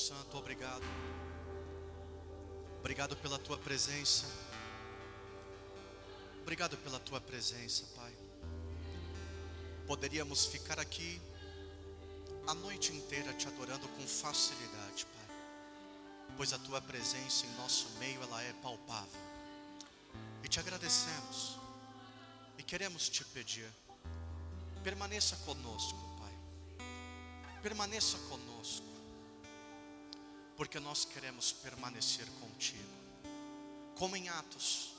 Santo, obrigado. Obrigado pela tua presença. Obrigado pela tua presença, Pai. Poderíamos ficar aqui a noite inteira te adorando com facilidade, Pai, pois a tua presença em nosso meio ela é palpável. E te agradecemos e queremos te pedir, permaneça conosco, Pai. Permaneça conosco, porque nós queremos permanecer contigo, como em Atos,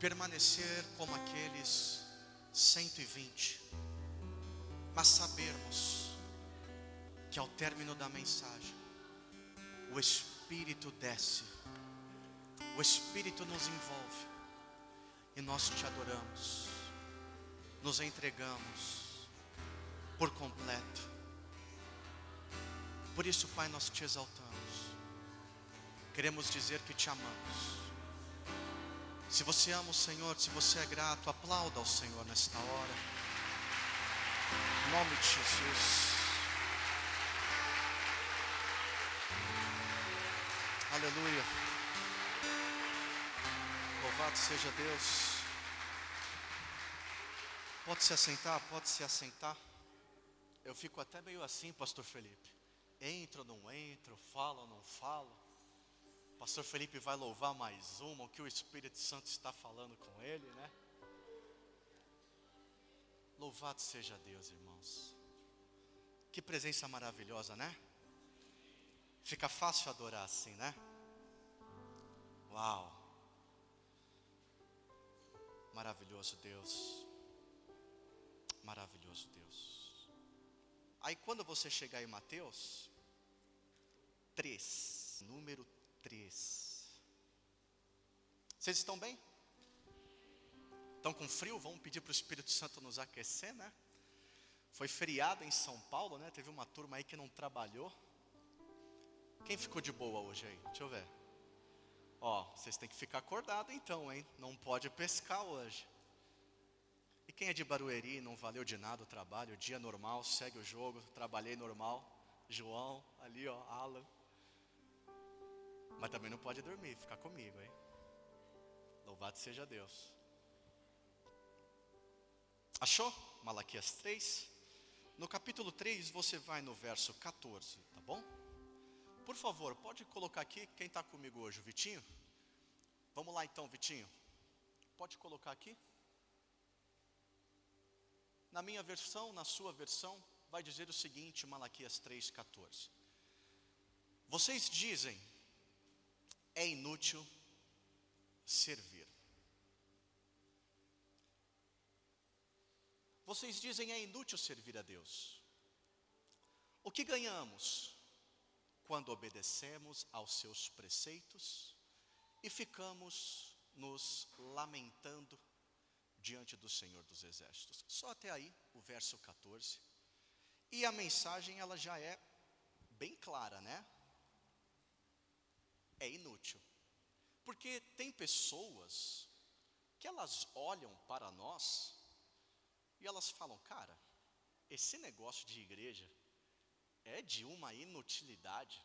permanecer como aqueles 120, mas sabermos que ao término da mensagem, o Espírito desce, o Espírito nos envolve, e nós te adoramos, nos entregamos por completo. Por isso, Pai, nós te exaltamos, queremos dizer que te amamos. Se você ama o Senhor, se você é grato, aplauda ao Senhor nesta hora. Em nome de Jesus. Aleluia. Louvado seja Deus. Pode se assentar, pode se assentar. Eu fico até meio assim, Pastor Felipe. Entro ou não entro, falo ou não falo. Pastor Felipe vai louvar mais uma, o que o Espírito Santo está falando com ele, né? Louvado seja Deus, irmãos. Que presença maravilhosa, né? Fica fácil adorar assim, né? Uau! Maravilhoso Deus. Maravilhoso Deus. Aí quando você chegar em Mateus 3, número 3. Vocês estão bem? Estão com frio? Vamos pedir para o Espírito Santo nos aquecer, né? Foi feriado em São Paulo, né? Teve uma turma aí que não trabalhou. Quem ficou de boa hoje aí? Deixa eu ver. Ó, vocês têm que ficar acordado então, hein? Não pode pescar hoje. E quem é de Barueri não valeu de nada o trabalho, dia normal, segue o jogo, trabalhei normal. João, ali ó, Alan. Mas também não pode dormir, ficar comigo, hein? Louvado seja Deus. Achou? Malaquias 3. No capítulo 3, você vai no verso 14, tá bom? Por favor, pode colocar aqui quem está comigo hoje, o Vitinho? Vamos lá então, Vitinho. Pode colocar aqui? Na minha versão, na sua versão, vai dizer o seguinte, Malaquias 3,14. Vocês dizem, é inútil servir. Vocês dizem é inútil servir a Deus. O que ganhamos quando obedecemos aos seus preceitos e ficamos nos lamentando diante do Senhor dos Exércitos? Só até aí, o verso 14. E a mensagem ela já é bem clara, né? É inútil. Porque tem pessoas que elas olham para nós e elas falam, cara, esse negócio de igreja é de uma inutilidade.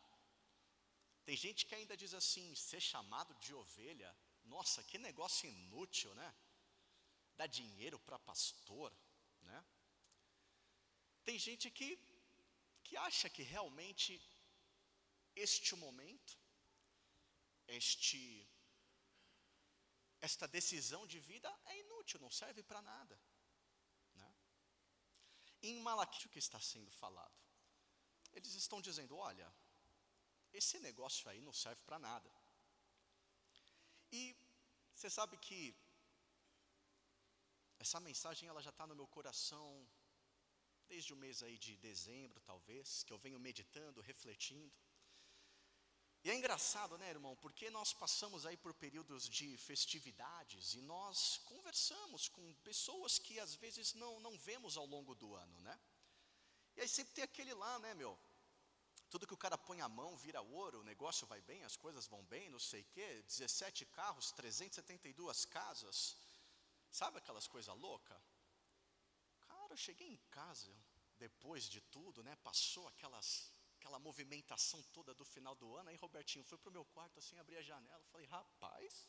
Tem gente que ainda diz assim, ser chamado de ovelha, nossa, que negócio inútil, né? Dar dinheiro para pastor, né? Tem gente que, que acha que realmente este momento, este, esta decisão de vida é inútil, não serve para nada. Né? Em Malaquias, o que está sendo falado? Eles estão dizendo: olha, esse negócio aí não serve para nada. E você sabe que essa mensagem ela já está no meu coração desde o mês aí de dezembro, talvez, que eu venho meditando, refletindo. E é engraçado, né, irmão, porque nós passamos aí por períodos de festividades e nós conversamos com pessoas que às vezes não, não vemos ao longo do ano, né? E aí sempre tem aquele lá, né, meu? Tudo que o cara põe a mão vira ouro, o negócio vai bem, as coisas vão bem, não sei o quê. 17 carros, 372 casas. Sabe aquelas coisas loucas? Cara, eu cheguei em casa, depois de tudo, né? Passou aquelas aquela movimentação toda do final do ano. Aí Robertinho foi pro meu quarto assim, abri a janela, falei, rapaz,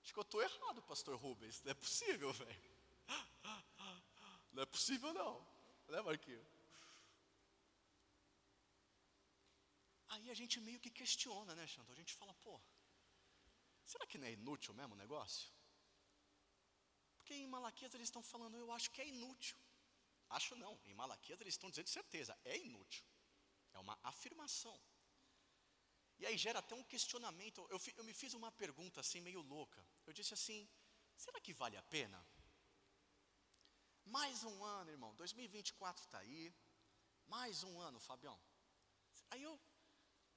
acho que eu estou errado, pastor Rubens. Não é possível, velho. Não é possível não. Né, Marquinhos? Aí a gente meio que questiona, né, Xandão? A gente fala, pô, será que não é inútil mesmo o negócio? Porque em Malaquias eles estão falando, eu acho que é inútil. Acho não, em Malaquias eles estão dizendo certeza, é inútil. É uma afirmação. E aí gera até um questionamento. Eu, eu me fiz uma pergunta assim, meio louca. Eu disse assim: será que vale a pena? Mais um ano, irmão. 2024 está aí. Mais um ano, Fabião. Aí eu,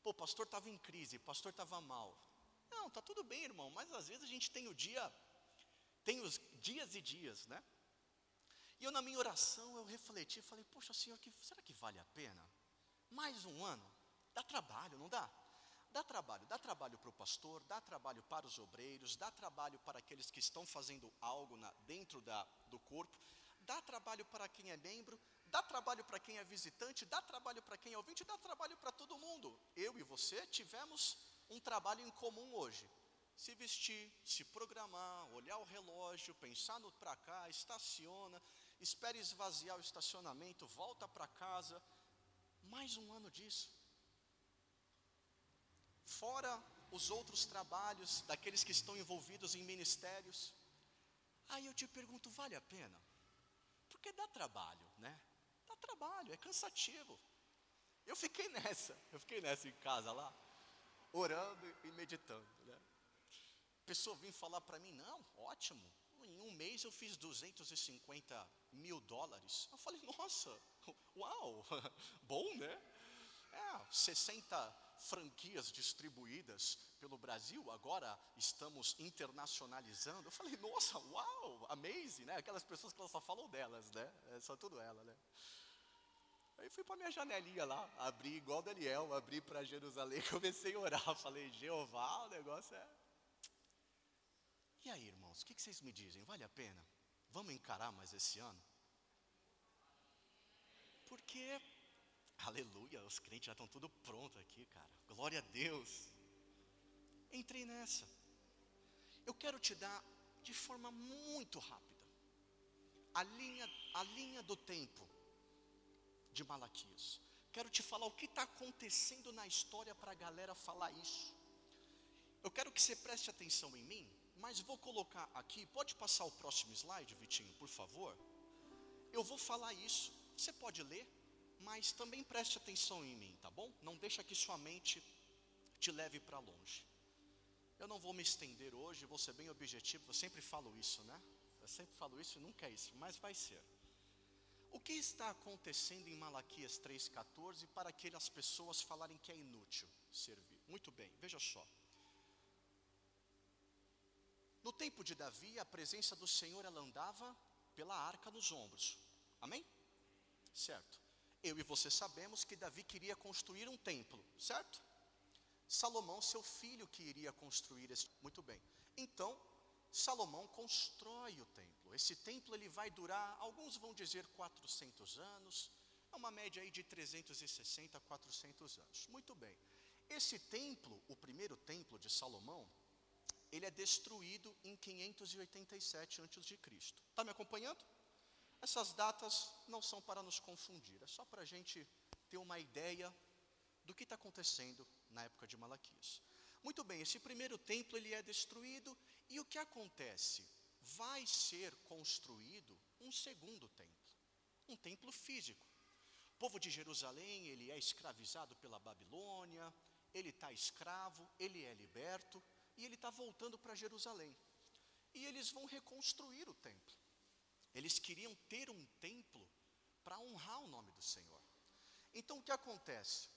pô, o pastor estava em crise, o pastor estava mal. Não, tá tudo bem, irmão, mas às vezes a gente tem o dia, tem os dias e dias, né? E eu na minha oração eu refleti, falei, poxa Senhor, que, será que vale a pena? Mais um ano? Dá trabalho, não dá? Dá trabalho, dá trabalho para o pastor, dá trabalho para os obreiros, dá trabalho para aqueles que estão fazendo algo na, dentro da, do corpo, dá trabalho para quem é membro, dá trabalho para quem é visitante, dá trabalho para quem é ouvinte, dá trabalho para todo mundo. Eu e você tivemos um trabalho em comum hoje. Se vestir, se programar, olhar o relógio, pensar no para cá, estaciona, espere esvaziar o estacionamento, volta para casa. Mais um ano disso. Fora os outros trabalhos daqueles que estão envolvidos em ministérios. Aí eu te pergunto, vale a pena? Porque dá trabalho, né? Dá trabalho, é cansativo. Eu fiquei nessa, eu fiquei nessa em casa lá, orando e meditando, né? A pessoa vinha falar para mim, não, ótimo, em um mês eu fiz 250 mil dólares. Eu falei, nossa, uau, bom, né? É, 60 franquias distribuídas pelo Brasil, agora estamos internacionalizando. Eu falei, nossa, uau, amazing, né? Aquelas pessoas que só falam delas, né? É só tudo ela, né? Aí fui para minha janelinha lá, abri igual Daniel, abri para Jerusalém, comecei a orar, falei, Jeová, o negócio é. E aí, irmãos, o que vocês me dizem? Vale a pena? Vamos encarar mais esse ano? Porque Aleluia, os crentes já estão tudo pronto aqui, cara. Glória a Deus. Entrei nessa. Eu quero te dar de forma muito rápida a linha, a linha do tempo de Malaquias. Quero te falar o que está acontecendo na história para a galera falar isso. Eu quero que você preste atenção em mim, mas vou colocar aqui. Pode passar o próximo slide, Vitinho, por favor? Eu vou falar isso. Você pode ler? mas também preste atenção em mim, tá bom? Não deixa que sua mente te leve para longe. Eu não vou me estender hoje, vou ser bem objetivo, eu sempre falo isso, né? Eu sempre falo isso e nunca é isso, mas vai ser. O que está acontecendo em Malaquias 3,14 para aquelas pessoas falarem que é inútil servir? Muito bem, veja só. No tempo de Davi, a presença do Senhor ela andava pela arca nos ombros. Amém? Certo. Eu e você sabemos que Davi queria construir um templo, certo? Salomão, seu filho, que iria construir esse. Muito bem. Então, Salomão constrói o templo. Esse templo ele vai durar, alguns vão dizer 400 anos, é uma média aí de 360 a 400 anos. Muito bem. Esse templo, o primeiro templo de Salomão, ele é destruído em 587 a.C. Está me acompanhando? Essas datas não são para nos confundir, é só para a gente ter uma ideia do que está acontecendo na época de Malaquias. Muito bem, esse primeiro templo ele é destruído e o que acontece? Vai ser construído um segundo templo, um templo físico. O povo de Jerusalém ele é escravizado pela Babilônia, ele está escravo, ele é liberto e ele está voltando para Jerusalém. E eles vão reconstruir o templo. Eles queriam ter um templo para honrar o nome do Senhor. Então o que acontece?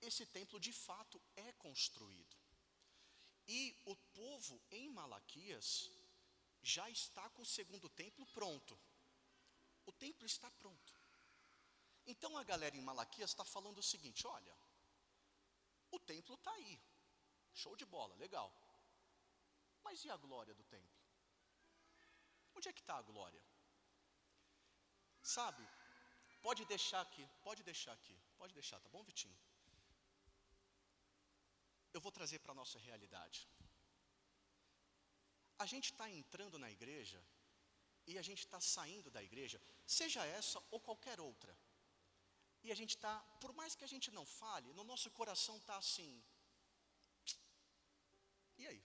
Esse templo de fato é construído. E o povo em Malaquias já está com o segundo templo pronto. O templo está pronto. Então a galera em Malaquias está falando o seguinte: olha, o templo está aí, show de bola, legal. Mas e a glória do templo? Onde é que está a glória? Sabe, Pode deixar aqui, pode deixar aqui, pode deixar, tá bom, Vitinho? Eu vou trazer para a nossa realidade. A gente está entrando na igreja e a gente está saindo da igreja, seja essa ou qualquer outra. E a gente está, por mais que a gente não fale, no nosso coração está assim. E aí?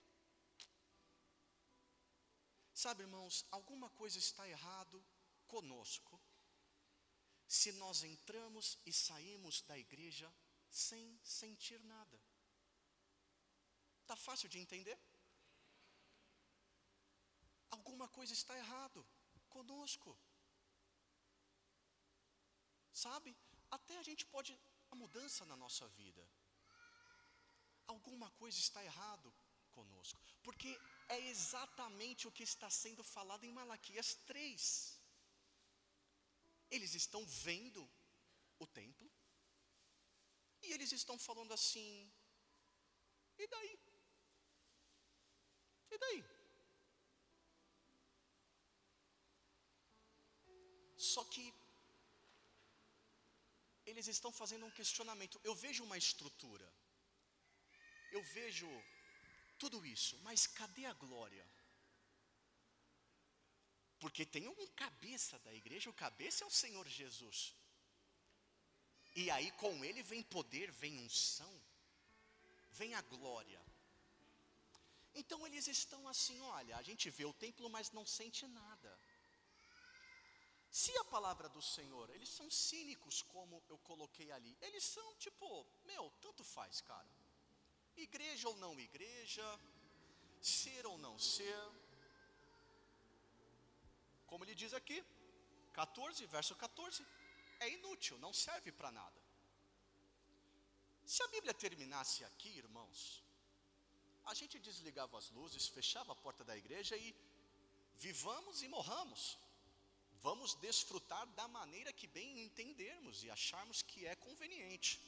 Sabe, irmãos, alguma coisa está errado conosco se nós entramos e saímos da igreja sem sentir nada. Está fácil de entender? Alguma coisa está errado conosco. Sabe? Até a gente pode a mudança na nossa vida. Alguma coisa está errado conosco, porque é exatamente o que está sendo falado em Malaquias 3. Eles estão vendo o templo, e eles estão falando assim: e daí? E daí? Só que eles estão fazendo um questionamento. Eu vejo uma estrutura, eu vejo tudo isso, mas cadê a glória? Porque tem um cabeça da igreja, o cabeça é o Senhor Jesus. E aí com ele vem poder, vem unção, vem a glória. Então eles estão assim, olha, a gente vê o templo, mas não sente nada. Se a palavra do Senhor, eles são cínicos, como eu coloquei ali, eles são tipo, meu, tanto faz, cara. Igreja ou não igreja, ser ou não ser, como ele diz aqui, 14, verso 14, é inútil, não serve para nada. Se a Bíblia terminasse aqui, irmãos, a gente desligava as luzes, fechava a porta da igreja e vivamos e morramos. Vamos desfrutar da maneira que bem entendermos e acharmos que é conveniente.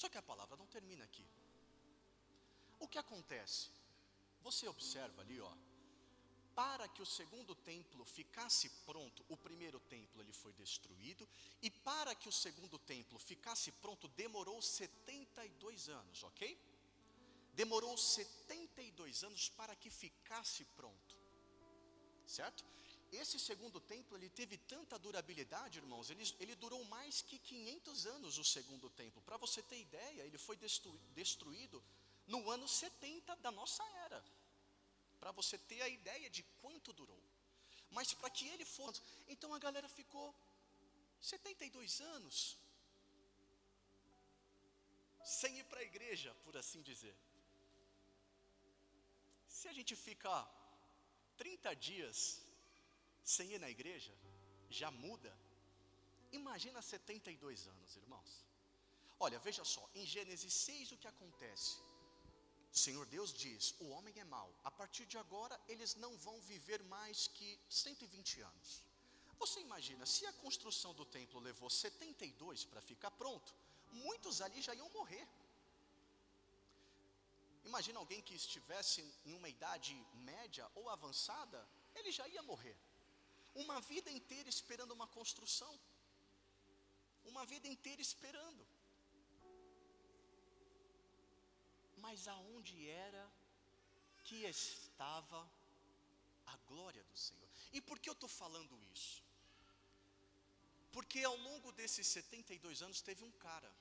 Só que a palavra não termina aqui. O que acontece? Você observa ali, ó, para que o segundo templo ficasse pronto, o primeiro templo ele foi destruído, e para que o segundo templo ficasse pronto, demorou 72 anos, ok? Demorou 72 anos para que ficasse pronto, certo? Esse segundo templo, ele teve tanta durabilidade, irmãos, ele, ele durou mais que 500 anos o segundo templo. Para você ter ideia, ele foi destruído no ano 70 da nossa era para você ter a ideia de quanto durou. Mas para que ele fosse, então a galera ficou 72 anos sem ir para a igreja, por assim dizer. Se a gente fica 30 dias sem ir na igreja, já muda. Imagina 72 anos, irmãos. Olha, veja só, em Gênesis 6 o que acontece? O Senhor Deus diz: o homem é mau, a partir de agora eles não vão viver mais que 120 anos. Você imagina, se a construção do templo levou 72 para ficar pronto, muitos ali já iam morrer. Imagina alguém que estivesse em uma idade média ou avançada, ele já ia morrer. Uma vida inteira esperando uma construção. Uma vida inteira esperando. mas aonde era que estava a glória do Senhor? E por que eu estou falando isso? Porque ao longo desses 72 anos teve um cara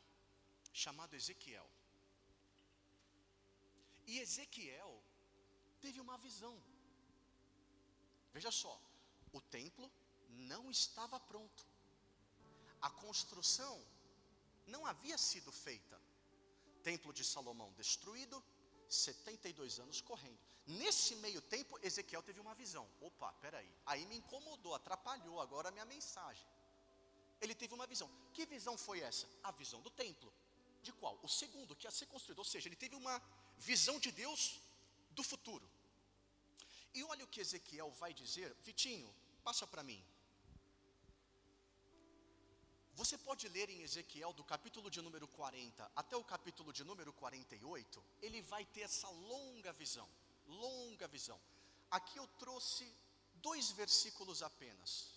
chamado Ezequiel. E Ezequiel teve uma visão. Veja só, o templo não estava pronto. A construção não havia sido feita. Templo de Salomão destruído, 72 anos correndo. Nesse meio tempo, Ezequiel teve uma visão. Opa, peraí. Aí me incomodou, atrapalhou agora a minha mensagem. Ele teve uma visão. Que visão foi essa? A visão do templo. De qual? O segundo, que ia ser construído. Ou seja, ele teve uma visão de Deus do futuro. E olha o que Ezequiel vai dizer. Vitinho, passa para mim. Você pode ler em Ezequiel, do capítulo de número 40 até o capítulo de número 48, ele vai ter essa longa visão, longa visão. Aqui eu trouxe dois versículos apenas,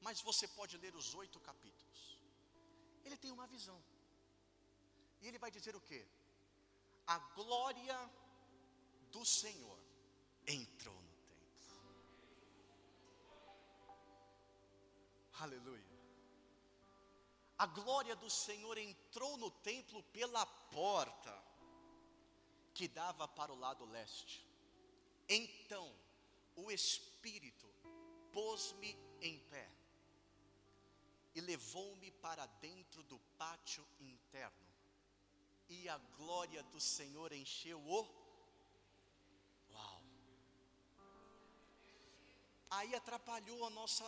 mas você pode ler os oito capítulos. Ele tem uma visão. E ele vai dizer o que? A glória do Senhor entrou Aleluia. A glória do Senhor entrou no templo pela porta que dava para o lado leste. Então, o Espírito pôs-me em pé e levou-me para dentro do pátio interno. E a glória do Senhor encheu o. Uau! Aí atrapalhou a nossa,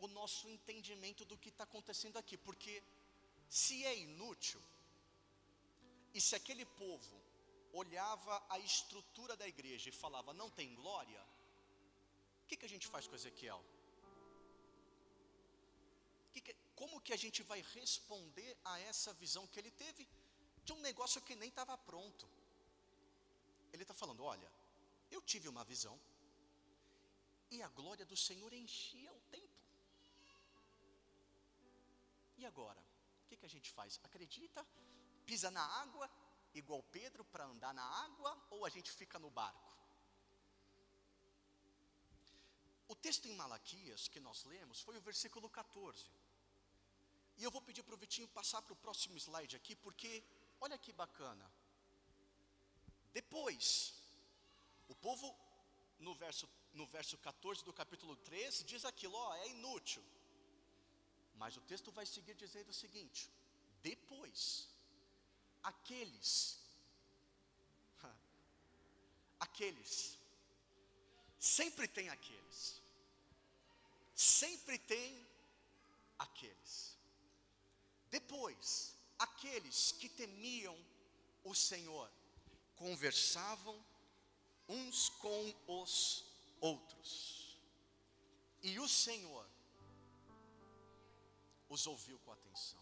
o nosso entendimento do que está acontecendo aqui, porque se é inútil, e se aquele povo olhava a estrutura da igreja e falava, não tem glória, o que, que a gente faz com Ezequiel? Que que, como que a gente vai responder a essa visão que ele teve de um negócio que nem estava pronto? Ele está falando: olha, eu tive uma visão e a glória do Senhor enchia o templo. E agora? O que, que a gente faz? Acredita? Pisa na água, igual Pedro, para andar na água, ou a gente fica no barco? O texto em Malaquias que nós lemos foi o versículo 14. E eu vou pedir para o Vitinho passar para o próximo slide aqui, porque olha que bacana. Depois, o povo, no verso, no verso 14 do capítulo 3, diz aquilo: ó, é inútil. Mas o texto vai seguir dizendo o seguinte: depois, aqueles, aqueles, sempre tem aqueles, sempre tem aqueles. Depois, aqueles que temiam o Senhor conversavam uns com os outros, e o Senhor os ouviu com atenção.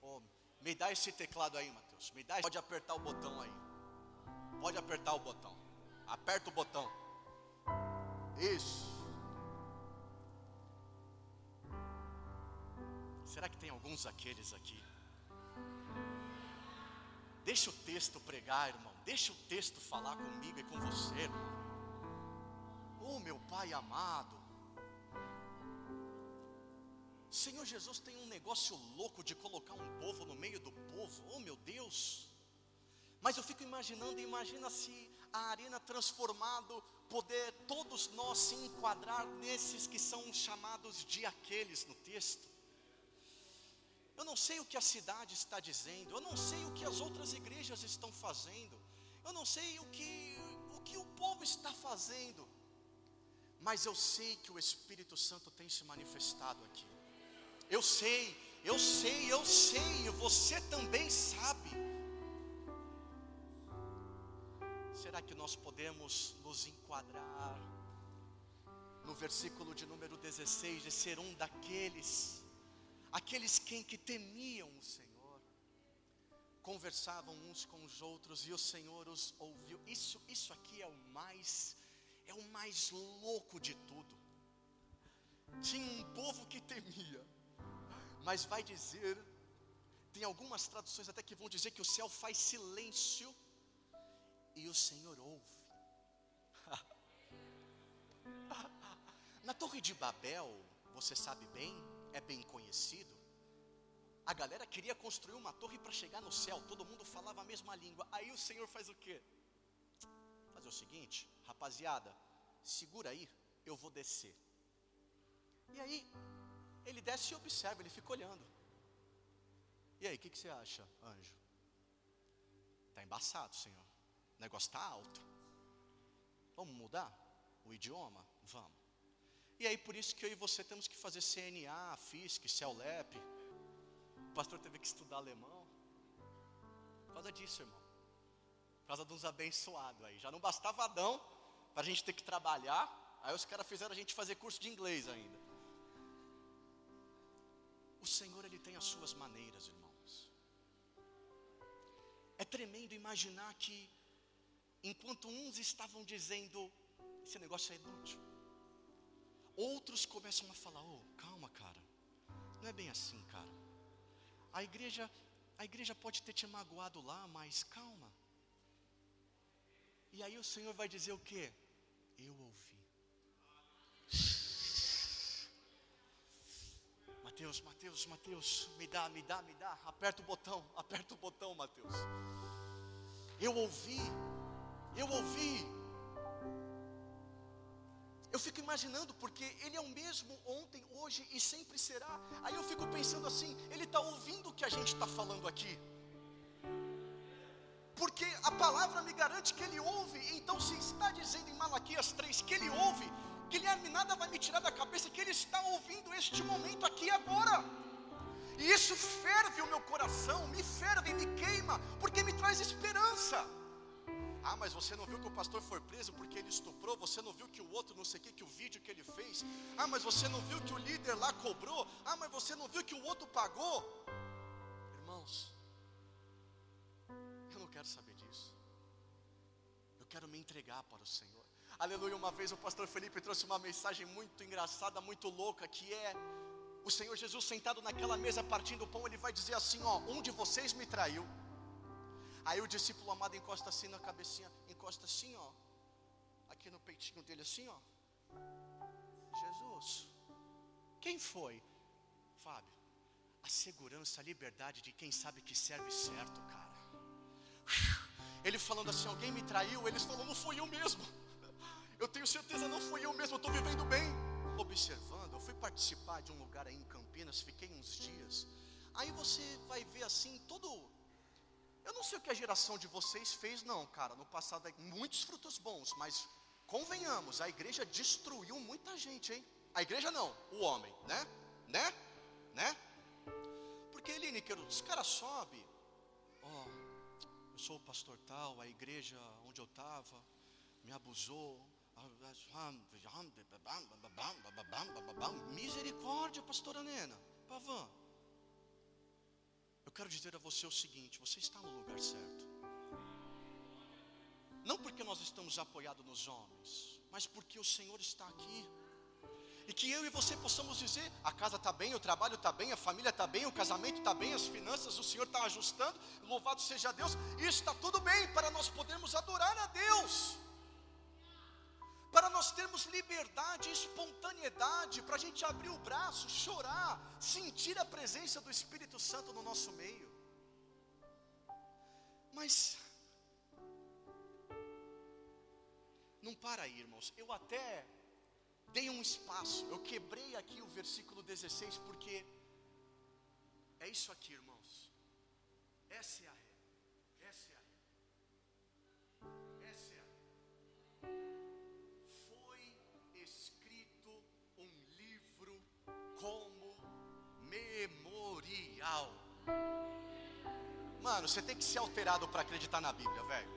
Oh, me dá esse teclado aí, Mateus. Me dá. Pode apertar o botão aí. Pode apertar o botão. Aperta o botão. Isso. Será que tem alguns aqueles aqui? Deixa o texto pregar, irmão. Deixa o texto falar comigo e com você, irmão. Oh, meu Pai amado. Senhor Jesus tem um negócio louco de colocar um povo no meio do povo. Oh, meu Deus. Mas eu fico imaginando, imagina se a arena transformado, poder todos nós se enquadrar nesses que são chamados de aqueles no texto. Eu não sei o que a cidade está dizendo, eu não sei o que as outras igrejas estão fazendo, eu não sei o que o, que o povo está fazendo, mas eu sei que o Espírito Santo tem se manifestado aqui. Eu sei, eu sei, eu sei, você também sabe. Será que nós podemos nos enquadrar no versículo de número 16 de ser um daqueles, aqueles quem que temiam o Senhor, conversavam uns com os outros e o Senhor os ouviu. Isso, isso aqui é o mais, é o mais louco de tudo. Tinha um povo que temia, mas vai dizer, tem algumas traduções até que vão dizer que o céu faz silêncio e o Senhor ouve. Na Torre de Babel, você sabe bem, é bem conhecido. A galera queria construir uma torre para chegar no céu, todo mundo falava a mesma língua. Aí o Senhor faz o quê? Fazer o seguinte, rapaziada, segura aí, eu vou descer. E aí, ele desce e observa, ele fica olhando. E aí, o que, que, você acha, anjo? Está embaçado, Senhor. O negócio está alto. Vamos mudar o idioma? Vamos. E aí, por isso que eu e você temos que fazer CNA, FISC, CELEP. O pastor teve que estudar alemão. Por causa disso, irmão. Por causa de uns abençoados aí. Já não bastava Adão, para a gente ter que trabalhar. Aí os caras fizeram a gente fazer curso de inglês ainda. O Senhor, Ele tem as suas maneiras, irmãos. É tremendo imaginar que, enquanto uns estavam dizendo, esse negócio é inútil, Outros começam a falar: "Oh, calma, cara. Não é bem assim, cara. A igreja, a igreja pode ter te magoado lá, mas calma. E aí o Senhor vai dizer o quê? Eu ouvi. Mateus, Mateus, Mateus, me dá, me dá, me dá. Aperta o botão, aperta o botão, Mateus. Eu ouvi, eu ouvi. Eu fico imaginando, porque Ele é o mesmo ontem, hoje e sempre será. Aí eu fico pensando assim: Ele está ouvindo o que a gente está falando aqui. Porque a palavra me garante que Ele ouve. Então, se está dizendo em Malaquias 3 que Ele ouve, Guilherme, nada vai me tirar da cabeça que Ele está ouvindo este momento aqui agora. E isso ferve o meu coração, me ferve, me queima, porque me traz esperança. Ah, mas você não viu que o pastor foi preso porque ele estuprou? Você não viu que o outro, não sei o que, que o vídeo que ele fez? Ah, mas você não viu que o líder lá cobrou? Ah, mas você não viu que o outro pagou? Irmãos, eu não quero saber disso. Eu quero me entregar para o Senhor. Aleluia. Uma vez o pastor Felipe trouxe uma mensagem muito engraçada, muito louca, que é o Senhor Jesus sentado naquela mesa partindo o pão, ele vai dizer assim: ó, um de vocês me traiu. Aí o discípulo amado encosta assim na cabecinha, encosta assim, ó, aqui no peitinho dele, assim, ó. Jesus, quem foi? Fábio, a segurança, a liberdade de quem sabe que serve certo, cara. Ele falando assim: alguém me traiu, eles falam: não fui eu mesmo. Eu tenho certeza, não fui eu mesmo, eu estou vivendo bem. Observando, eu fui participar de um lugar aí em Campinas, fiquei uns dias. Aí você vai ver assim, todo eu não sei o que a geração de vocês fez, não, cara. No passado, muitos frutos bons, mas convenhamos, a igreja destruiu muita gente, hein? A igreja não, o homem, né? Né? Né? Porque, Lineker, os caras sobem, ó, oh, eu sou o pastor tal, a igreja onde eu estava me abusou. Misericórdia, pastora Nena, Pavan. Eu quero dizer a você o seguinte: você está no lugar certo. Não porque nós estamos apoiados nos homens, mas porque o Senhor está aqui. E que eu e você possamos dizer: a casa está bem, o trabalho está bem, a família está bem, o casamento está bem, as finanças o Senhor está ajustando, louvado seja Deus, e está tudo bem para nós podermos adorar a Deus para nós termos liberdade e espontaneidade, para a gente abrir o braço, chorar, sentir a presença do Espírito Santo no nosso meio. Mas, não para aí, irmãos, eu até dei um espaço, eu quebrei aqui o versículo 16, porque é isso aqui, irmãos, essa é a Mano, você tem que ser alterado para acreditar na Bíblia, velho.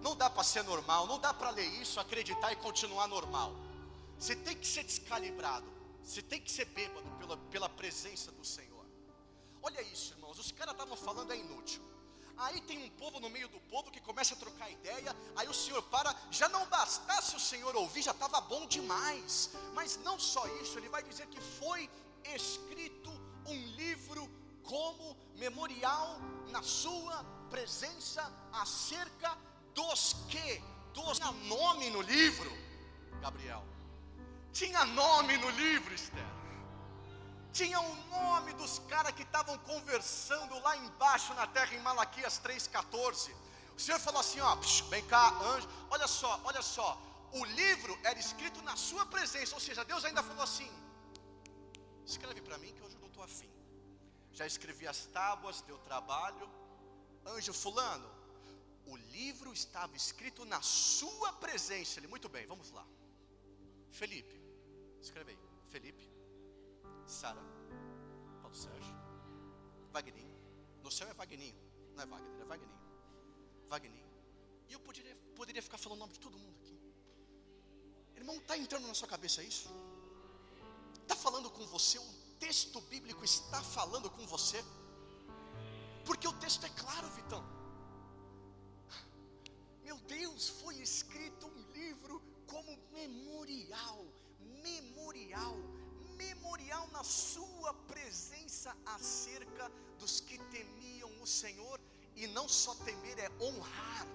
Não dá para ser normal, não dá para ler isso, acreditar e continuar normal. Você tem que ser descalibrado, você tem que ser bêbado pela, pela presença do Senhor. Olha isso, irmãos, os caras estavam falando é inútil. Aí tem um povo no meio do povo que começa a trocar ideia. Aí o Senhor para, já não bastasse o Senhor ouvir, já estava bom demais. Mas não só isso, ele vai dizer que foi escrito um livro como memorial na sua presença acerca dos que dos tinha nome no livro, Gabriel. Tinha nome no livro, Esther. Tinha o nome dos caras que estavam conversando lá embaixo na terra em Malaquias 3:14. O Senhor falou assim, ó, vem cá, anjo. Olha só, olha só. O livro era escrito na sua presença, ou seja, Deus ainda falou assim: escreve para mim que hoje eu não estou afim já escrevi as tábuas, deu trabalho. Anjo Fulano, o livro estava escrito na sua presença. Ele, muito bem, vamos lá. Felipe, escreve aí. Felipe, Sara, Paulo Sérgio, Vagninho. No céu é Vagninho, não é Wagner, é Vagninho. Vagninho. E eu poderia, poderia ficar falando o nome de todo mundo aqui. Irmão, está entrando na sua cabeça isso? Está falando com você um texto bíblico está falando com você? Porque o texto é claro, Vitão. Meu Deus, foi escrito um livro como memorial, memorial memorial, na sua presença acerca dos que temiam o Senhor, e não só temer, é honrar.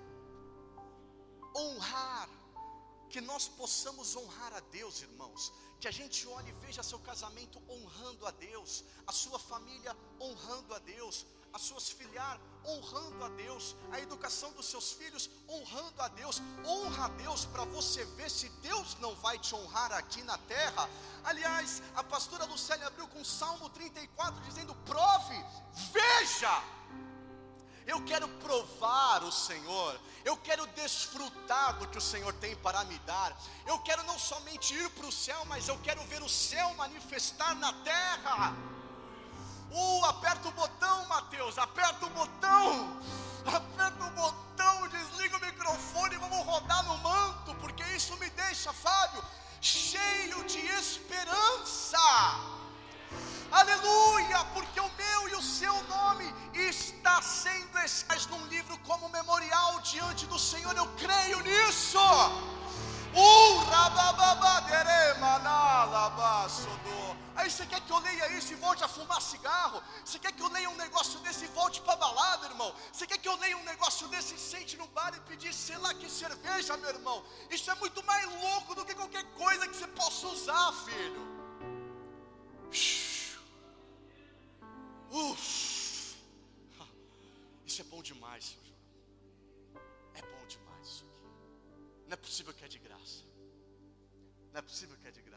Honrar, que nós possamos honrar a Deus, irmãos, que a gente olhe e veja seu casamento honrando a Deus, a sua família honrando a Deus, as suas filhar honrando a Deus, a educação dos seus filhos honrando a Deus. Honra a Deus para você ver se Deus não vai te honrar aqui na terra. Aliás, a pastora Lucélia abriu com Salmo 34 dizendo: "Prove, veja". Eu quero provar o Senhor, eu quero desfrutar do que o Senhor tem para me dar. Eu quero não somente ir para o céu, mas eu quero ver o céu manifestar na terra. Uh, aperta o botão, Mateus, aperta o botão, aperta o botão, desliga o microfone vamos rodar no manto, porque isso me deixa, Fábio, cheio de esperança. Aleluia, porque o meu e o seu nome está sendo escrito num livro como memorial diante do Senhor. Eu creio nisso. Uh, Aí você quer que eu leia isso e volte a fumar cigarro? Você quer que eu leia um negócio desse e volte para balada, irmão? Você quer que eu leia um negócio desse e sente no bar e pedir, sei lá, que cerveja, meu irmão? Isso é muito mais louco do que qualquer coisa que você possa usar, filho. Uf. Isso é bom demais, Senhor. É bom demais isso aqui. Não é possível que é de graça. Não é possível que é de graça,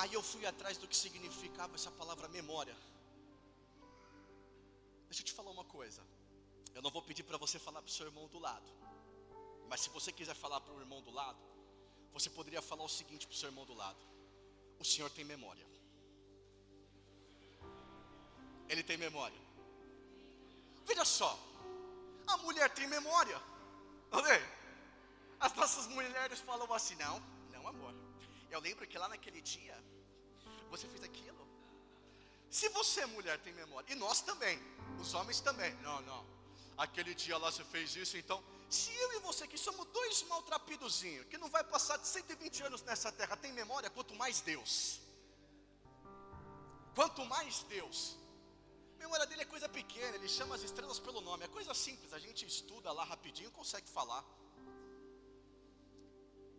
Aí eu fui atrás do que significava essa palavra memória. Deixa eu te falar uma coisa. Eu não vou pedir para você falar para o seu irmão do lado. Mas se você quiser falar para o irmão do lado, você poderia falar o seguinte para o seu irmão do lado: O Senhor tem memória. Ele tem memória. Veja só, a mulher tem memória. Olha As nossas mulheres falam assim: Não. Eu lembro que lá naquele dia você fez aquilo. Se você, mulher, tem memória, e nós também, os homens também, não, não. Aquele dia lá você fez isso, então, se eu e você que somos dois maltrapidozinhos, que não vai passar de 120 anos nessa terra, tem memória, quanto mais Deus. Quanto mais Deus. A memória dele é coisa pequena, ele chama as estrelas pelo nome, é coisa simples, a gente estuda lá rapidinho, consegue falar.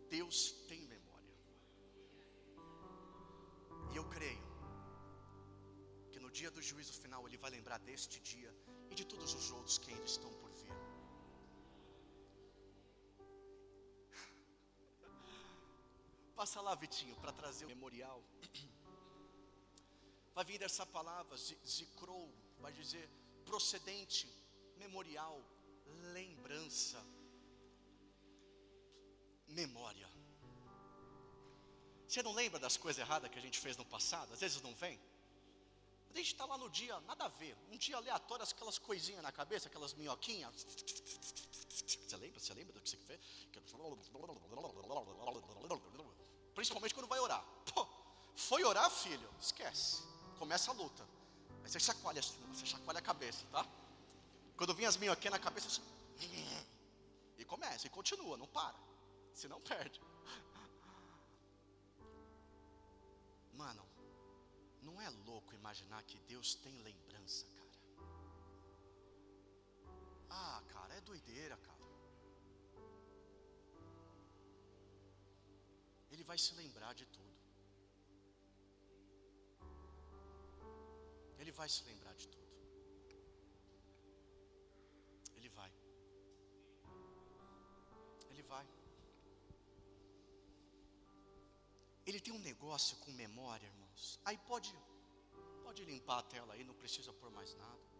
Deus tem eu creio que no dia do juízo final ele vai lembrar deste dia e de todos os outros que ainda estão por vir. Passa lá, Vitinho, para trazer o memorial. Vai vir essa palavra, zikrou, vai dizer procedente, memorial, lembrança, memória. Você não lembra das coisas erradas que a gente fez no passado? Às vezes não vem. A gente está lá no dia, nada a ver, um dia aleatório, aquelas coisinhas na cabeça, aquelas minhoquinhas. Você lembra? Você lembra do que você fez? Principalmente quando vai orar. Pô, foi orar, filho? Esquece. Começa a luta. Aí você chacoalha, você chacoalha a cabeça, tá? Quando vinha as minhoquinhas na cabeça, você... e começa, e continua, não para. Senão perde. Mano, não é louco imaginar que Deus tem lembrança, cara? Ah, cara, é doideira, cara. Ele vai se lembrar de tudo. Ele vai se lembrar de tudo. Ele tem um negócio com memória, irmãos. Aí pode, pode limpar a tela aí, não precisa pôr mais nada.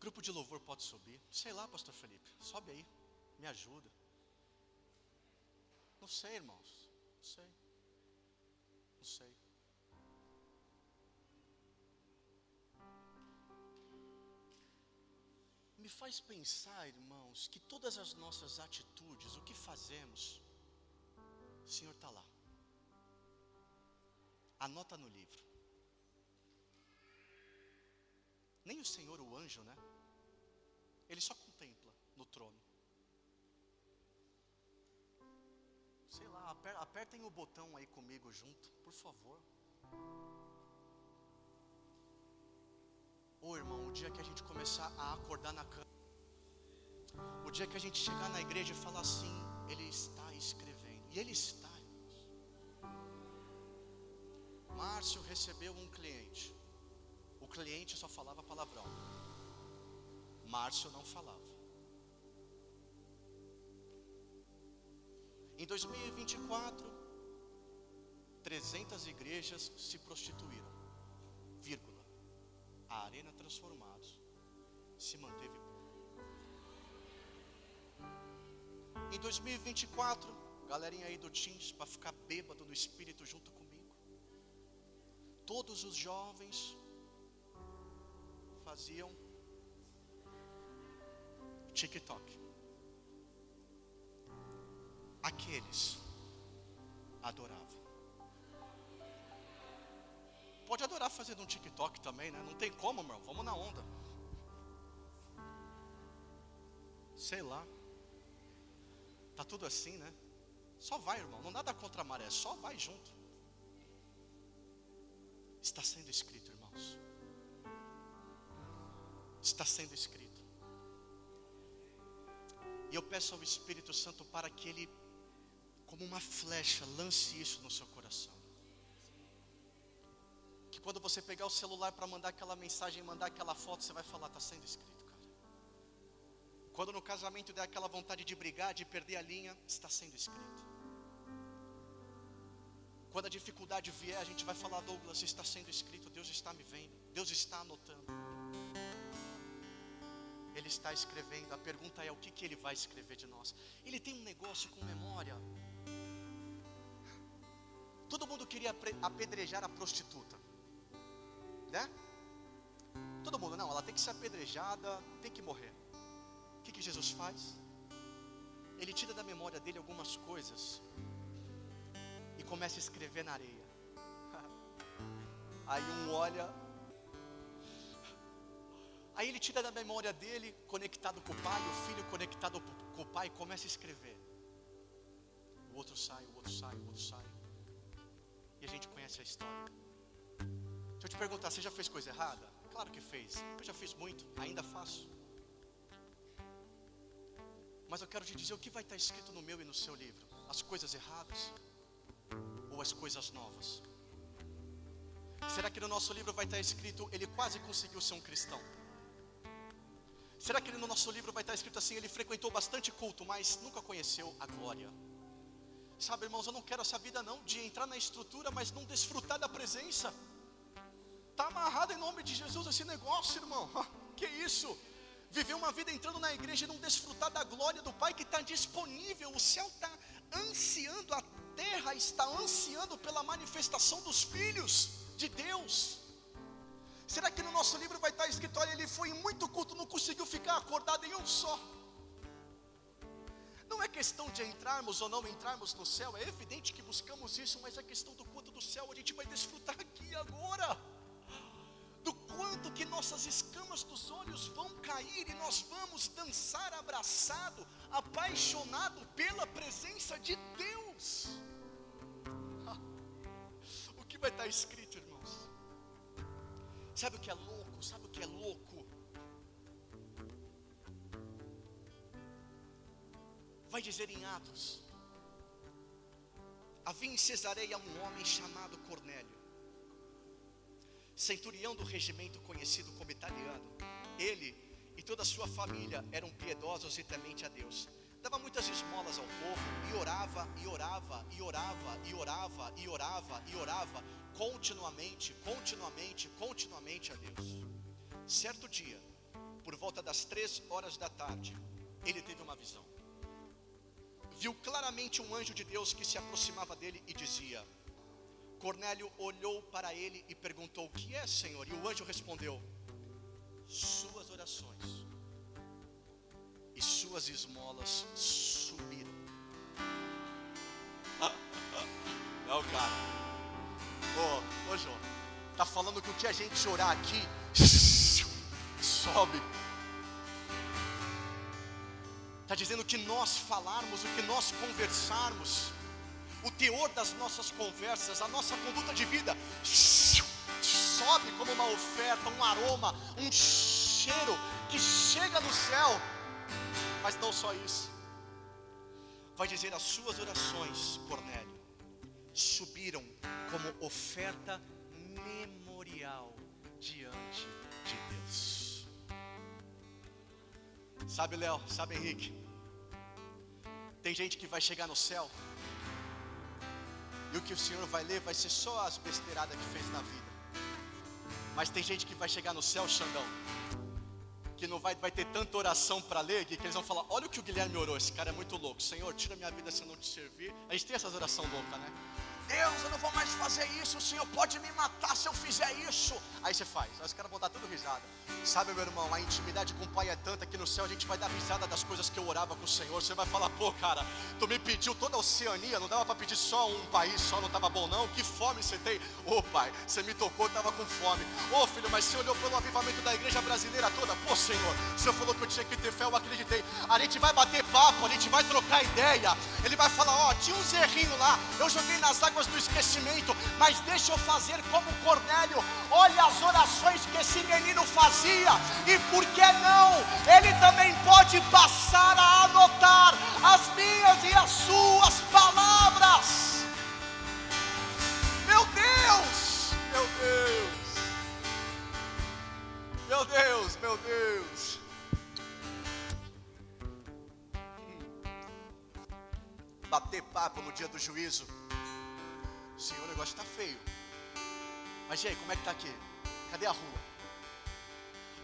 Grupo de louvor pode subir. Sei lá, pastor Felipe. Sobe aí. Me ajuda. Não sei, irmãos. Não sei. Não sei. Me faz pensar, irmãos, que todas as nossas atitudes, o que fazemos, o Senhor está lá. Anota no livro. Nem o Senhor, o anjo, né? Ele só contempla no trono. Sei lá, apertem o botão aí comigo junto, por favor. Ô oh, irmão, o dia que a gente começar a acordar na cama, o dia que a gente chegar na igreja e falar assim, Ele está escrevendo, e Ele está. Márcio recebeu um cliente, o cliente só falava palavrão, Márcio não falava. Em 2024, 300 igrejas se prostituíram. A Arena Transformados se manteve. Em 2024, galerinha aí do Teams, para ficar bêbado no espírito junto comigo. Todos os jovens faziam TikTok aqueles adoravam. Pode adorar fazendo um TikTok também, né? Não tem como, irmão. Vamos na onda. Sei lá. Tá tudo assim, né? Só vai, irmão. Não nada contra a maré, só vai junto. Está sendo escrito, irmãos. Está sendo escrito. E eu peço ao Espírito Santo para que ele como uma flecha, lance isso no seu coração. Quando você pegar o celular para mandar aquela mensagem, mandar aquela foto, você vai falar, está sendo escrito, cara. Quando no casamento der aquela vontade de brigar, de perder a linha, está sendo escrito. Quando a dificuldade vier, a gente vai falar, Douglas, está sendo escrito, Deus está me vendo, Deus está anotando. Ele está escrevendo. A pergunta é: o que, que ele vai escrever de nós? Ele tem um negócio com memória. Todo mundo queria apedrejar a prostituta, né? Todo mundo, não, ela tem que ser apedrejada, tem que morrer. O que, que Jesus faz? Ele tira da memória dele algumas coisas e começa a escrever na areia. Aí um olha, aí ele tira da memória dele, conectado com o pai, o filho conectado com o pai, começa a escrever. O outro sai, o outro sai, o outro sai. E a gente conhece a história. Deixa eu te perguntar, você já fez coisa errada? Claro que fez. Eu já fiz muito, ainda faço. Mas eu quero te dizer o que vai estar escrito no meu e no seu livro: as coisas erradas ou as coisas novas? Será que no nosso livro vai estar escrito ele quase conseguiu ser um cristão? Será que no nosso livro vai estar escrito assim, ele frequentou bastante culto, mas nunca conheceu a glória? Sabe, irmãos, eu não quero essa vida não de entrar na estrutura, mas não desfrutar da presença. Está amarrado em nome de Jesus esse negócio, irmão. Que isso? Viver uma vida entrando na igreja e não desfrutar da glória do Pai que está disponível. O céu está ansiando, a terra está ansiando pela manifestação dos filhos de Deus. Será que no nosso livro vai estar escrito: olha, ele foi em muito culto, não conseguiu ficar acordado em um só? Não é questão de entrarmos ou não entrarmos no céu, é evidente que buscamos isso, mas é questão do quanto do céu a gente vai desfrutar aqui agora. Quanto que nossas escamas dos olhos vão cair e nós vamos dançar abraçado, apaixonado pela presença de Deus. O que vai estar escrito, irmãos? Sabe o que é louco? Sabe o que é louco? vai dizer em Atos: Havia em Cesareia um homem chamado Cornélio, centurião do regimento conhecido como italiano. Ele e toda a sua família eram piedosos e temente a Deus. Dava muitas esmolas ao povo e orava, e orava, e orava, e orava, e orava, e orava, continuamente, continuamente, continuamente a Deus. Certo dia, por volta das três horas da tarde, ele teve uma visão viu claramente um anjo de Deus que se aproximava dele e dizia: Cornélio olhou para ele e perguntou: O que é, Senhor? E o anjo respondeu: Suas orações suas esmolas subiram. Não, cara. Ô, ô João, tá falando que o que a gente orar aqui sobe. Está dizendo que nós falarmos, o que nós conversarmos, o teor das nossas conversas, a nossa conduta de vida, sobe como uma oferta, um aroma, um cheiro que chega no céu. Mas não só isso, vai dizer as suas orações, Cornélio, subiram como oferta memorial diante de Deus. Sabe, Léo, sabe, Henrique? Tem gente que vai chegar no céu e o que o Senhor vai ler vai ser só as besteiradas que fez na vida. Mas tem gente que vai chegar no céu, Xandão, que não vai, vai ter tanta oração para ler, que, eles vão falar: olha o que o Guilherme orou, esse cara é muito louco. Senhor, tira minha vida se eu não te servir. A gente tem essas orações loucas, né? Deus, eu não vou mais fazer isso, o Senhor pode me matar se eu fizer isso. Aí você faz, aí os caras vão dar tudo risada. Sabe, meu irmão, a intimidade com o Pai é tanta que no céu a gente vai dar risada das coisas que eu orava com o Senhor. Você vai falar, pô, cara, tu me pediu toda a Oceania, não dava para pedir só um país, só não estava bom, não. Que fome você tem? Ô, oh, pai, você me tocou, estava com fome. Ô, oh, filho, mas você olhou pelo avivamento da igreja brasileira toda? Pô, Senhor, o Senhor falou que eu tinha que ter fé, eu acreditei. A gente vai bater papo, a gente vai trocar ideia. Ele vai falar, ó, oh, tinha um zerrinho lá, eu joguei nas águas do esquecimento mas deixa eu fazer como Cornélio. Olha as orações que esse menino fazia, e por que não? Ele também pode passar a anotar as minhas e as suas palavras. Meu Deus, meu Deus, meu Deus, meu Deus. Bater papo no dia do juízo Senhor, o negócio está feio. Mas e aí, como é que está aqui? Cadê a rua?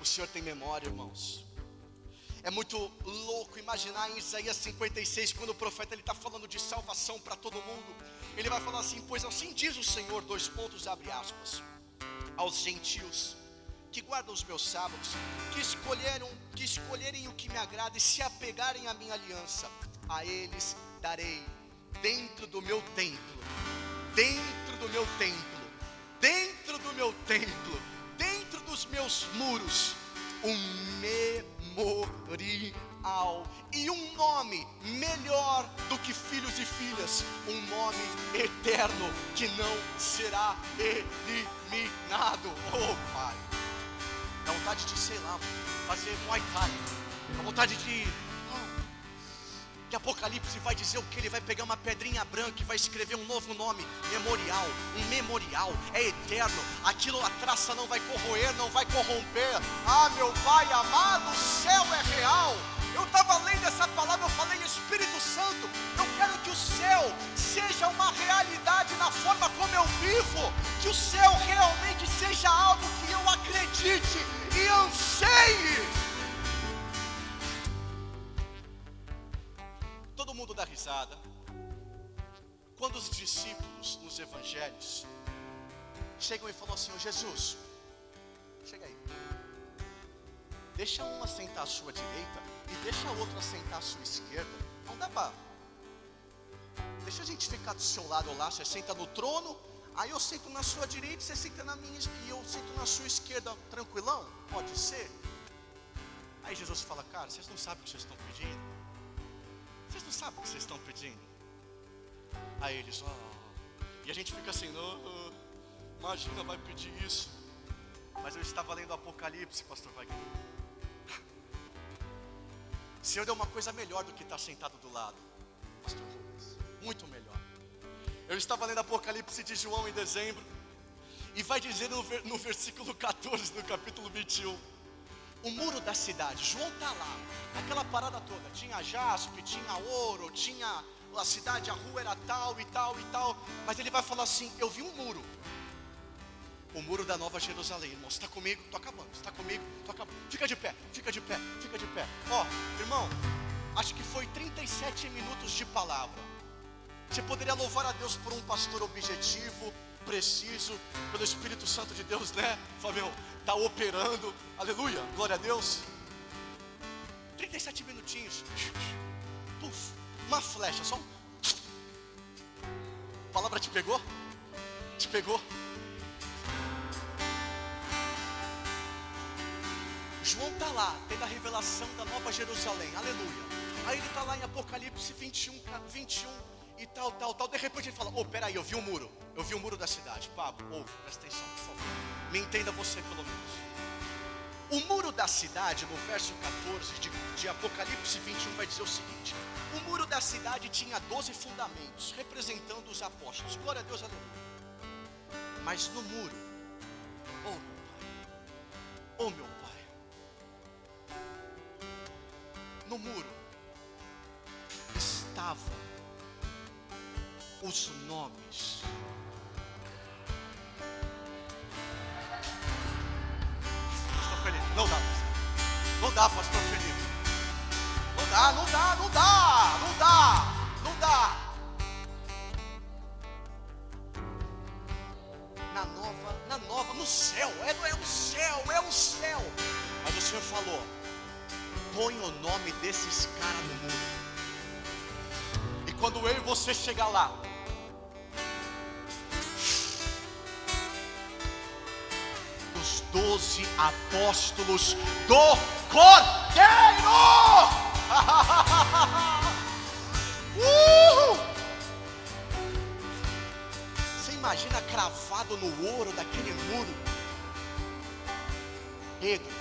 O Senhor tem memória, irmãos. É muito louco imaginar em Isaías 56, quando o profeta está falando de salvação para todo mundo. Ele vai falar assim: Pois assim diz o Senhor, dois pontos, abre aspas, aos gentios que guardam os meus sábados, que escolheram, que escolherem o que me agrada e se apegarem à minha aliança, a eles darei dentro do meu templo dentro do meu templo, dentro do meu templo, dentro dos meus muros, um memorial e um nome melhor do que filhos e filhas, um nome eterno que não será eliminado. Oh Pai, dá vontade de, sei lá, fazer Muay Thai, dá vontade de Apocalipse vai dizer o que? Ele vai pegar uma pedrinha branca e vai escrever um novo nome, memorial. Um memorial é eterno. Aquilo a traça não vai corroer, não vai corromper. Ah, meu Pai amado, o céu é real. Eu estava lendo essa palavra, eu falei Espírito Santo. Eu quero que o céu seja uma realidade na forma como eu vivo. Que o céu realmente seja algo que eu acredite e anseie. Mundo dá risada. Quando os discípulos nos evangelhos chegam e falam assim: oh, Jesus, chega aí, deixa uma sentar à sua direita e deixa a outra sentar à sua esquerda. Não dá para. Deixa a gente ficar do seu lado lá. Você senta no trono, aí eu sento na sua direita, você senta na minha e eu sento na sua esquerda, tranquilão? Pode ser? Aí Jesus fala: Cara, vocês não sabem o que vocês estão pedindo. Sabem o que vocês estão pedindo? Aí eles, oh. E a gente fica assim, oh, imagina, vai pedir isso. Mas eu estava lendo Apocalipse, pastor Wagner. Senhor deu uma coisa melhor do que estar sentado do lado, pastor Rubens. Muito melhor. Eu estava lendo Apocalipse de João em dezembro. E vai dizer no, no versículo 14 do capítulo 21 o muro da cidade. João está lá, aquela parada toda. Tinha jaspe, tinha ouro, tinha a cidade, a rua era tal e tal e tal. Mas ele vai falar assim: Eu vi um muro. O muro da Nova Jerusalém, irmão. Está comigo? Estou acabando. Está comigo? Estou acabando. Fica de pé, fica de pé, fica de pé. Ó, irmão, acho que foi 37 minutos de palavra. Você poderia louvar a Deus por um pastor objetivo, preciso, pelo Espírito Santo de Deus, né, Fabião? está operando. Aleluia, glória a Deus. 37 sete minutinhos. Puf, uma flecha, só um. A palavra te pegou? Te pegou? João está lá, tendo a revelação da Nova Jerusalém, aleluia. Aí ele está lá em Apocalipse 21, 21 e tal, tal, tal. De repente ele fala: Ô, oh, peraí, eu vi um muro. Eu vi o um muro da cidade. Pablo, ouve, presta atenção, por favor. Me entenda você pelo menos. O muro da cidade, no verso 14 de, de Apocalipse 21, vai dizer o seguinte: O muro da cidade tinha 12 fundamentos, representando os apóstolos. Glória a Deus, aleluia. Mas no muro, oh meu pai, oh meu no muro estavam os nomes. Pastor Felipe, não dá, não dá, Pastor Felipe. Não dá, não dá, não dá, não dá, não dá. Na nova, na nova, no céu, é, é o céu, é o céu. Mas o Senhor falou, põe o nome desses caras no mundo. E quando eu e você chegar lá, doze apóstolos do Cordeiro. uh! Você imagina cravado no ouro daquele muro? Pedro,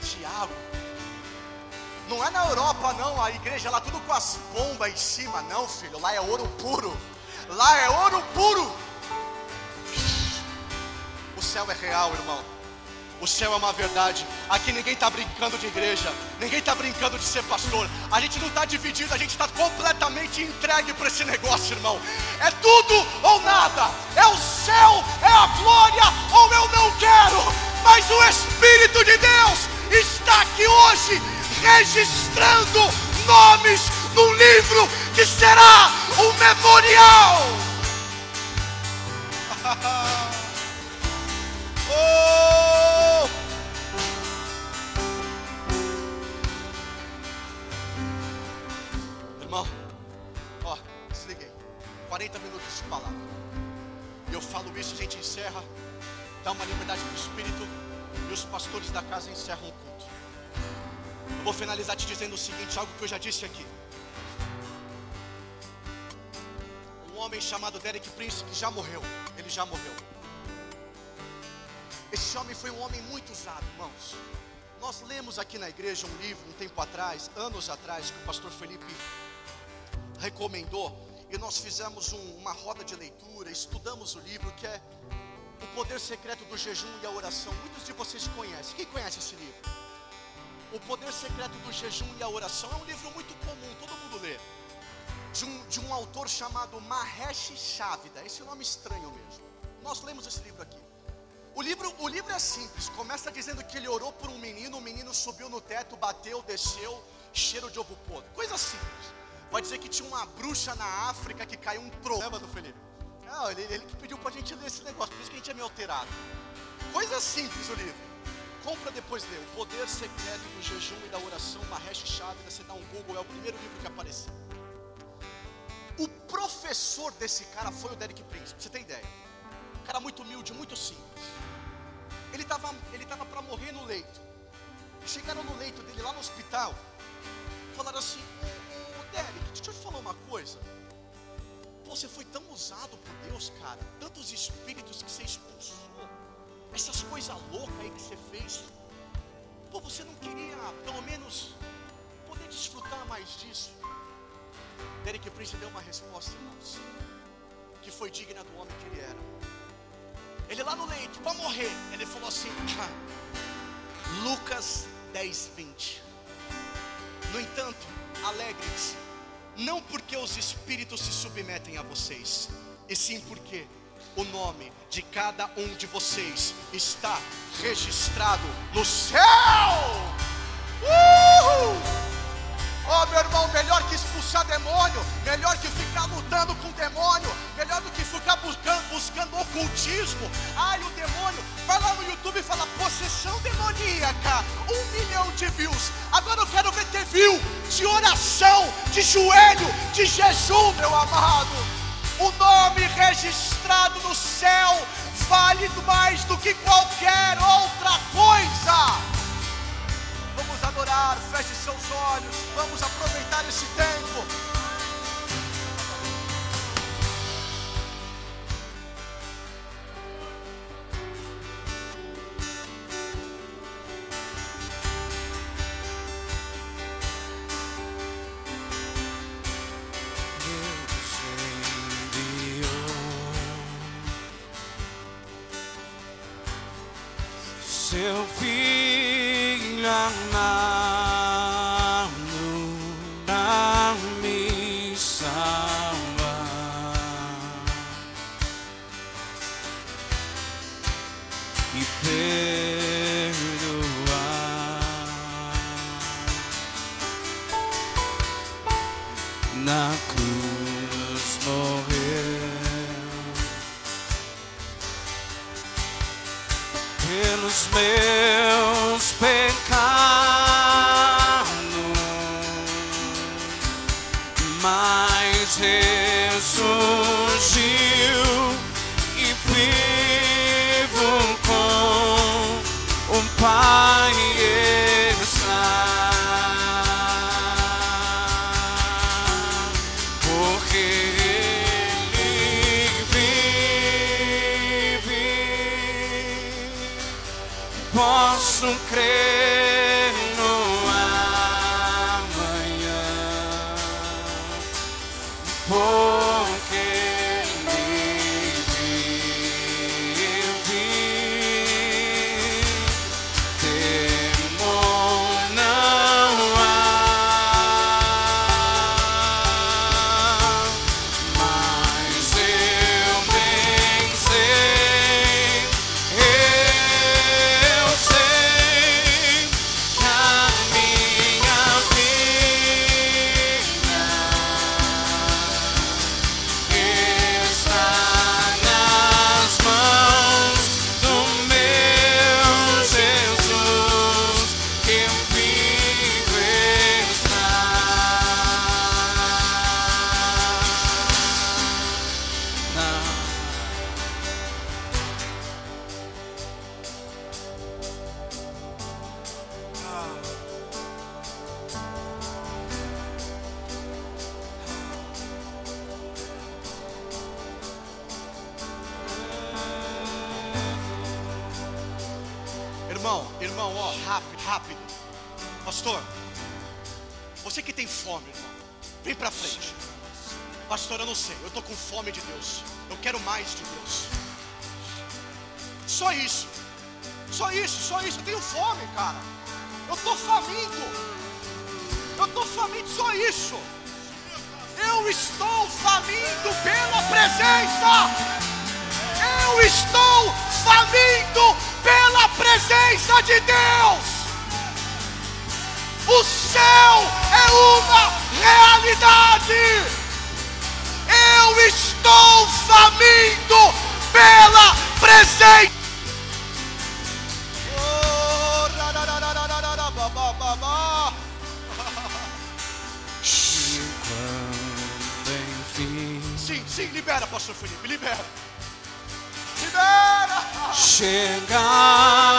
Tiago. Não é na Europa, não, a igreja lá tudo com as bombas em cima, não, filho. Lá é ouro puro. Lá é ouro puro. Céu é real, irmão. O céu é uma verdade. Aqui ninguém está brincando de igreja. Ninguém está brincando de ser pastor. A gente não está dividido, a gente está completamente entregue para esse negócio, irmão. É tudo ou nada. É o céu, é a glória, ou eu não quero. Mas o Espírito de Deus está aqui hoje registrando nomes no livro que será um memorial. Irmão, ó, desliguei. 40 minutos de palavra. Eu falo isso, a gente encerra, dá uma liberdade para o Espírito e os pastores da casa encerram o culto. Eu vou finalizar te dizendo o seguinte: algo que eu já disse aqui. Um homem chamado Derek Prince, que já morreu, ele já morreu. Esse homem foi um homem muito usado, irmãos. Nós lemos aqui na igreja um livro um tempo atrás, anos atrás, que o pastor Felipe recomendou, e nós fizemos um, uma roda de leitura, estudamos o livro que é o Poder Secreto do Jejum e a Oração. Muitos de vocês conhecem. Quem conhece esse livro? O Poder Secreto do Jejum e a Oração é um livro muito comum, todo mundo lê. De um, de um autor chamado Mahesh Chavida. Esse nome estranho mesmo. Nós lemos esse livro aqui. O livro, o livro é simples. Começa dizendo que ele orou por um menino. O menino subiu no teto, bateu, desceu, cheiro de ovo podre. Coisa simples. Vai dizer que tinha uma bruxa na África que caiu um trovão do Felipe. Não, ele, ele que pediu para a gente ler esse negócio, por isso que a gente é meio alterado. Coisa simples o livro. Compra depois ler. O Poder Secreto do Jejum e da Oração, Mahesh Chavida. Você dá um Google, é o primeiro livro que apareceu. O professor desse cara foi o Derek Prince, pra você ter ideia. Cara muito humilde, muito simples. Ele estava ele tava para morrer no leito. Chegaram no leito dele lá no hospital. Falaram assim: Ô, Derek, deixa eu te falar uma coisa você foi tão usado por Deus, cara. Tantos espíritos que você expulsou. Essas coisas loucas aí que você fez. Pô, você não queria, pelo menos, poder desfrutar mais disso? Derek Prince deu uma resposta, irmãos, que foi digna do homem que ele era. Ele lá no leito, para morrer, ele falou assim: Lucas 10, 20. No entanto, alegre-se não porque os espíritos se submetem a vocês, e sim porque o nome de cada um de vocês está registrado no céu. Uhul! Oh, meu irmão, melhor que expulsar demônio, melhor que ficar lutando com demônio, melhor do que ficar buscando, buscando ocultismo. Ai, o demônio, vai lá no YouTube e fala possessão demoníaca um milhão de views. Agora eu quero ver ter view de oração, de joelho, de jejum, meu amado. O nome registrado no céu vale mais do que qualquer outra coisa. Feche seus olhos, vamos aproveitar esse tempo. Libera, pastor Felipe, libera. Libera. chegar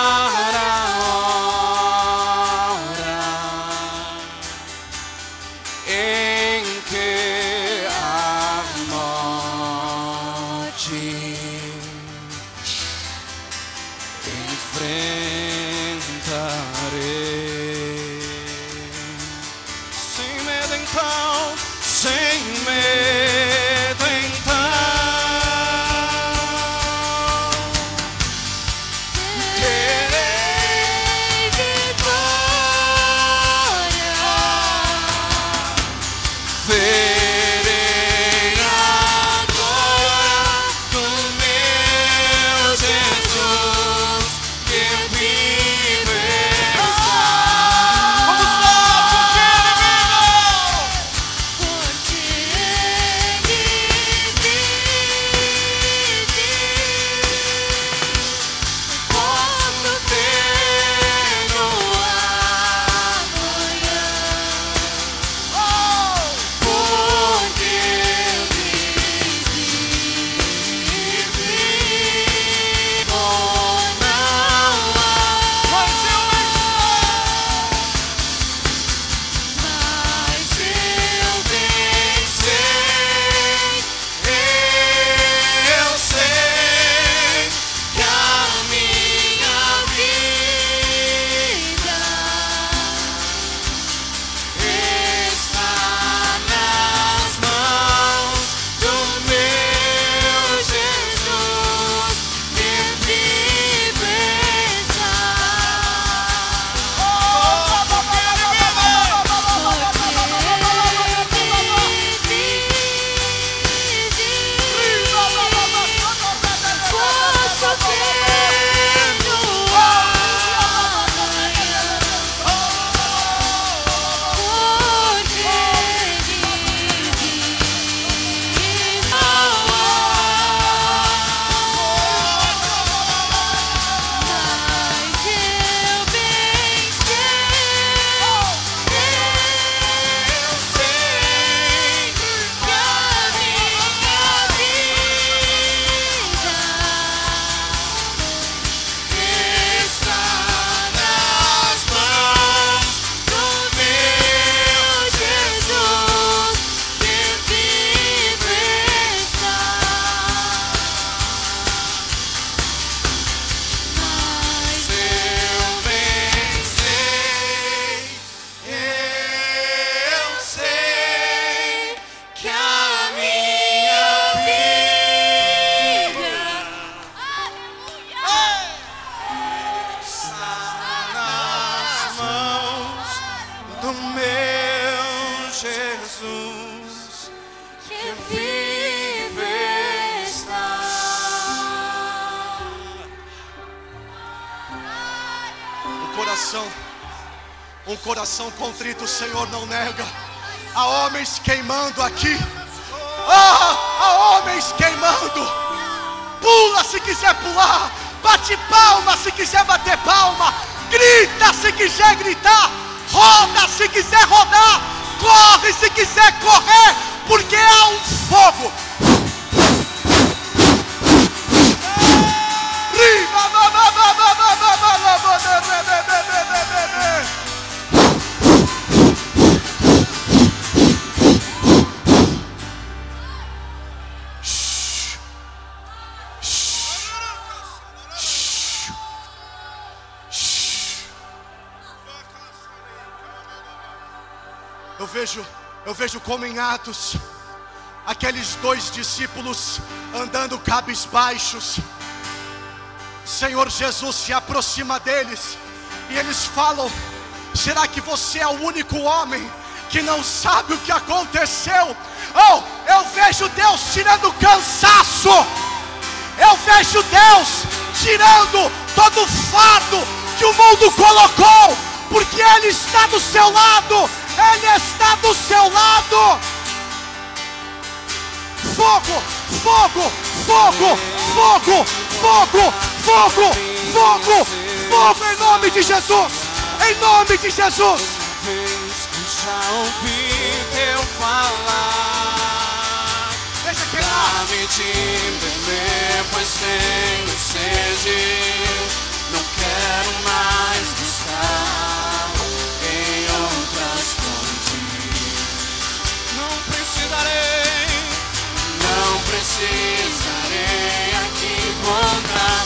Senhor não nega. Há homens queimando aqui. Ah, há homens queimando. Pula se quiser pular. Bate palma se quiser bater palma. Grita se quiser gritar. Roda se quiser rodar. Corre se quiser correr. Porque há um fogo. Vejo, eu vejo como em Atos, aqueles dois discípulos andando cabisbaixos. Senhor Jesus se aproxima deles e eles falam: Será que você é o único homem que não sabe o que aconteceu? Oh, eu vejo Deus tirando cansaço, eu vejo Deus tirando todo o fardo que o mundo colocou, porque Ele está do seu lado, Ele está do seu lado. Fogo, fogo, fogo, fogo, fogo, fogo, fogo, fogo em nome de Jesus, em nome de Jesus. Deixa queimar. Dá-me de beber, pois tenho sede. Não quero mais precisarei aqui voltar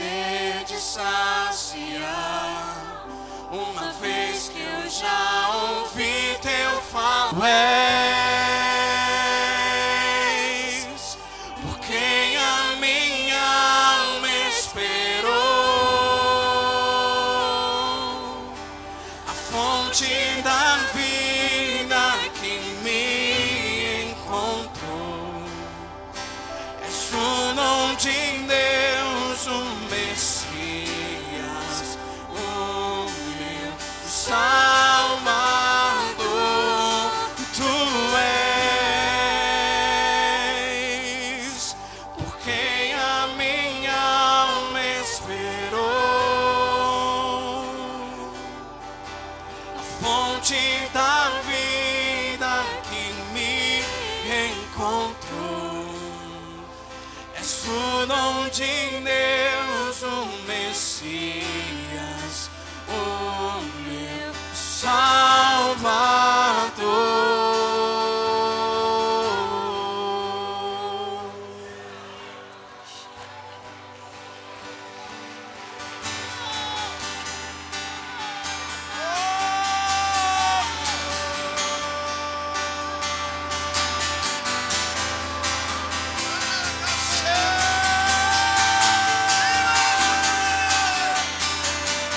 sede saciar. Uma vez que eu já ouvi teu falar.